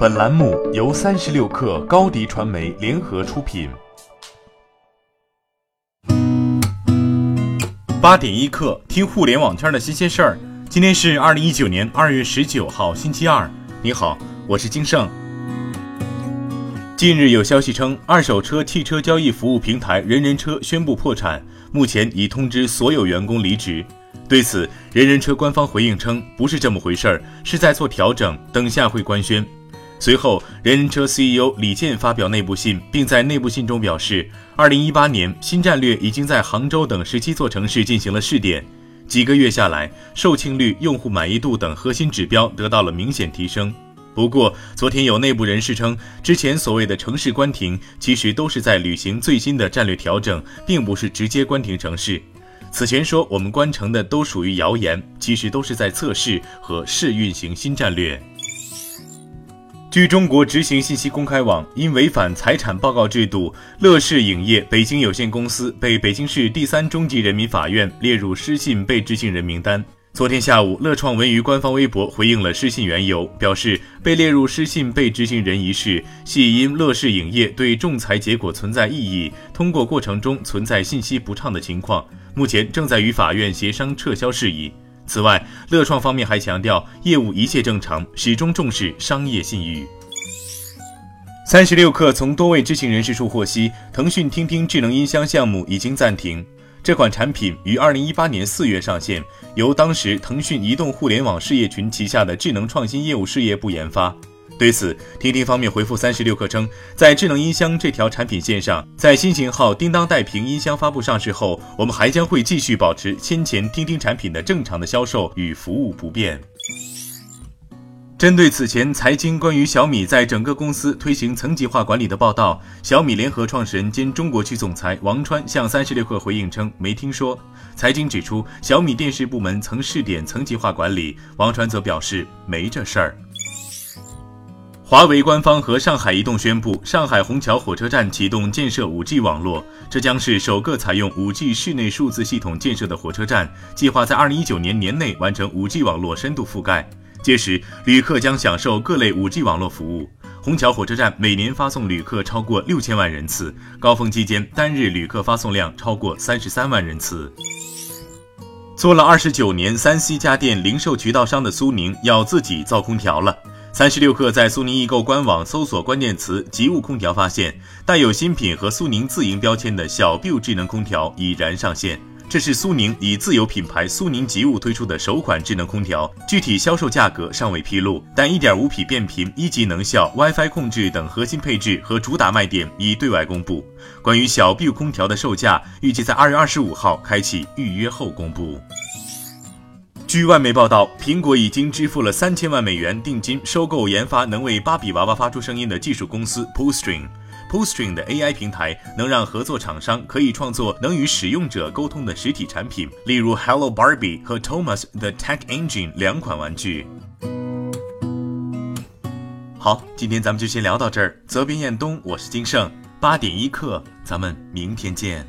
本栏目由三十六氪高低传媒联合出品。八点一刻，听互联网圈的新鲜事儿。今天是二零一九年二月十九号，星期二。你好，我是金盛。近日有消息称，二手车汽车交易服务平台人人车宣布破产，目前已通知所有员工离职。对此，人人车官方回应称，不是这么回事儿，是在做调整，等下会官宣。随后，人人车 CEO 李健发表内部信，并在内部信中表示，二零一八年新战略已经在杭州等十七座城市进行了试点，几个月下来，售罄率、用户满意度等核心指标得到了明显提升。不过，昨天有内部人士称，之前所谓的城市关停，其实都是在履行最新的战略调整，并不是直接关停城市。此前说我们关城的都属于谣言，其实都是在测试和试运行新战略。据中国执行信息公开网，因违反财产报告制度，乐视影业北京有限公司被北京市第三中级人民法院列入失信被执行人名单。昨天下午，乐创文娱官方微博回应了失信缘由，表示被列入失信被执行人一事系因乐视影业对仲裁结果存在异议，通过过程中存在信息不畅的情况，目前正在与法院协商撤销事宜。此外，乐创方面还强调，业务一切正常，始终重视商业信誉。三十六氪从多位知情人士处获悉，腾讯听听智能音箱项目已经暂停。这款产品于二零一八年四月上线，由当时腾讯移动互联网事业群旗下的智能创新业务事业部研发。对此，听听方面回复三十六氪称，在智能音箱这条产品线上，在新型号叮当带屏音箱发布上市后，我们还将会继续保持先前听听产品的正常的销售与服务不变。针对此前财经关于小米在整个公司推行层级化管理的报道，小米联合创始人兼中国区总裁王川向三十六氪回应称没听说。财经指出，小米电视部门曾试点层级化管理，王川则表示没这事儿。华为官方和上海移动宣布，上海虹桥火车站启动建设 5G 网络，这将是首个采用 5G 室内数字系统建设的火车站，计划在2019年年内完成 5G 网络深度覆盖。届时，旅客将享受各类 5G 网络服务。虹桥火车站每年发送旅客超过六千万人次，高峰期间单日旅客发送量超过三十三万人次。做了二十九年三 C 家电零售渠道商的苏宁要自己造空调了。三十六氪在苏宁易购官网搜索关键词“极物空调”，发现带有新品和苏宁自营标签的小 Biu 智能空调已然上线。这是苏宁以自有品牌苏宁极物推出的首款智能空调，具体销售价格尚未披露，但1.5匹变频、一级能效、WiFi 控制等核心配置和主打卖点已对外公布。关于小 Biu 空调的售价，预计在二月二十五号开启预约后公布。据外媒报道，苹果已经支付了三千万美元定金，收购研发能为芭比娃娃发出声音的技术公司 Poolstring。Poolstring 的 AI 平台能让合作厂商可以创作能与使用者沟通的实体产品，例如 Hello Barbie 和 Thomas the Tech Engine 两款玩具。好，今天咱们就先聊到这儿。责编：彦东，我是金盛，八点一刻，咱们明天见。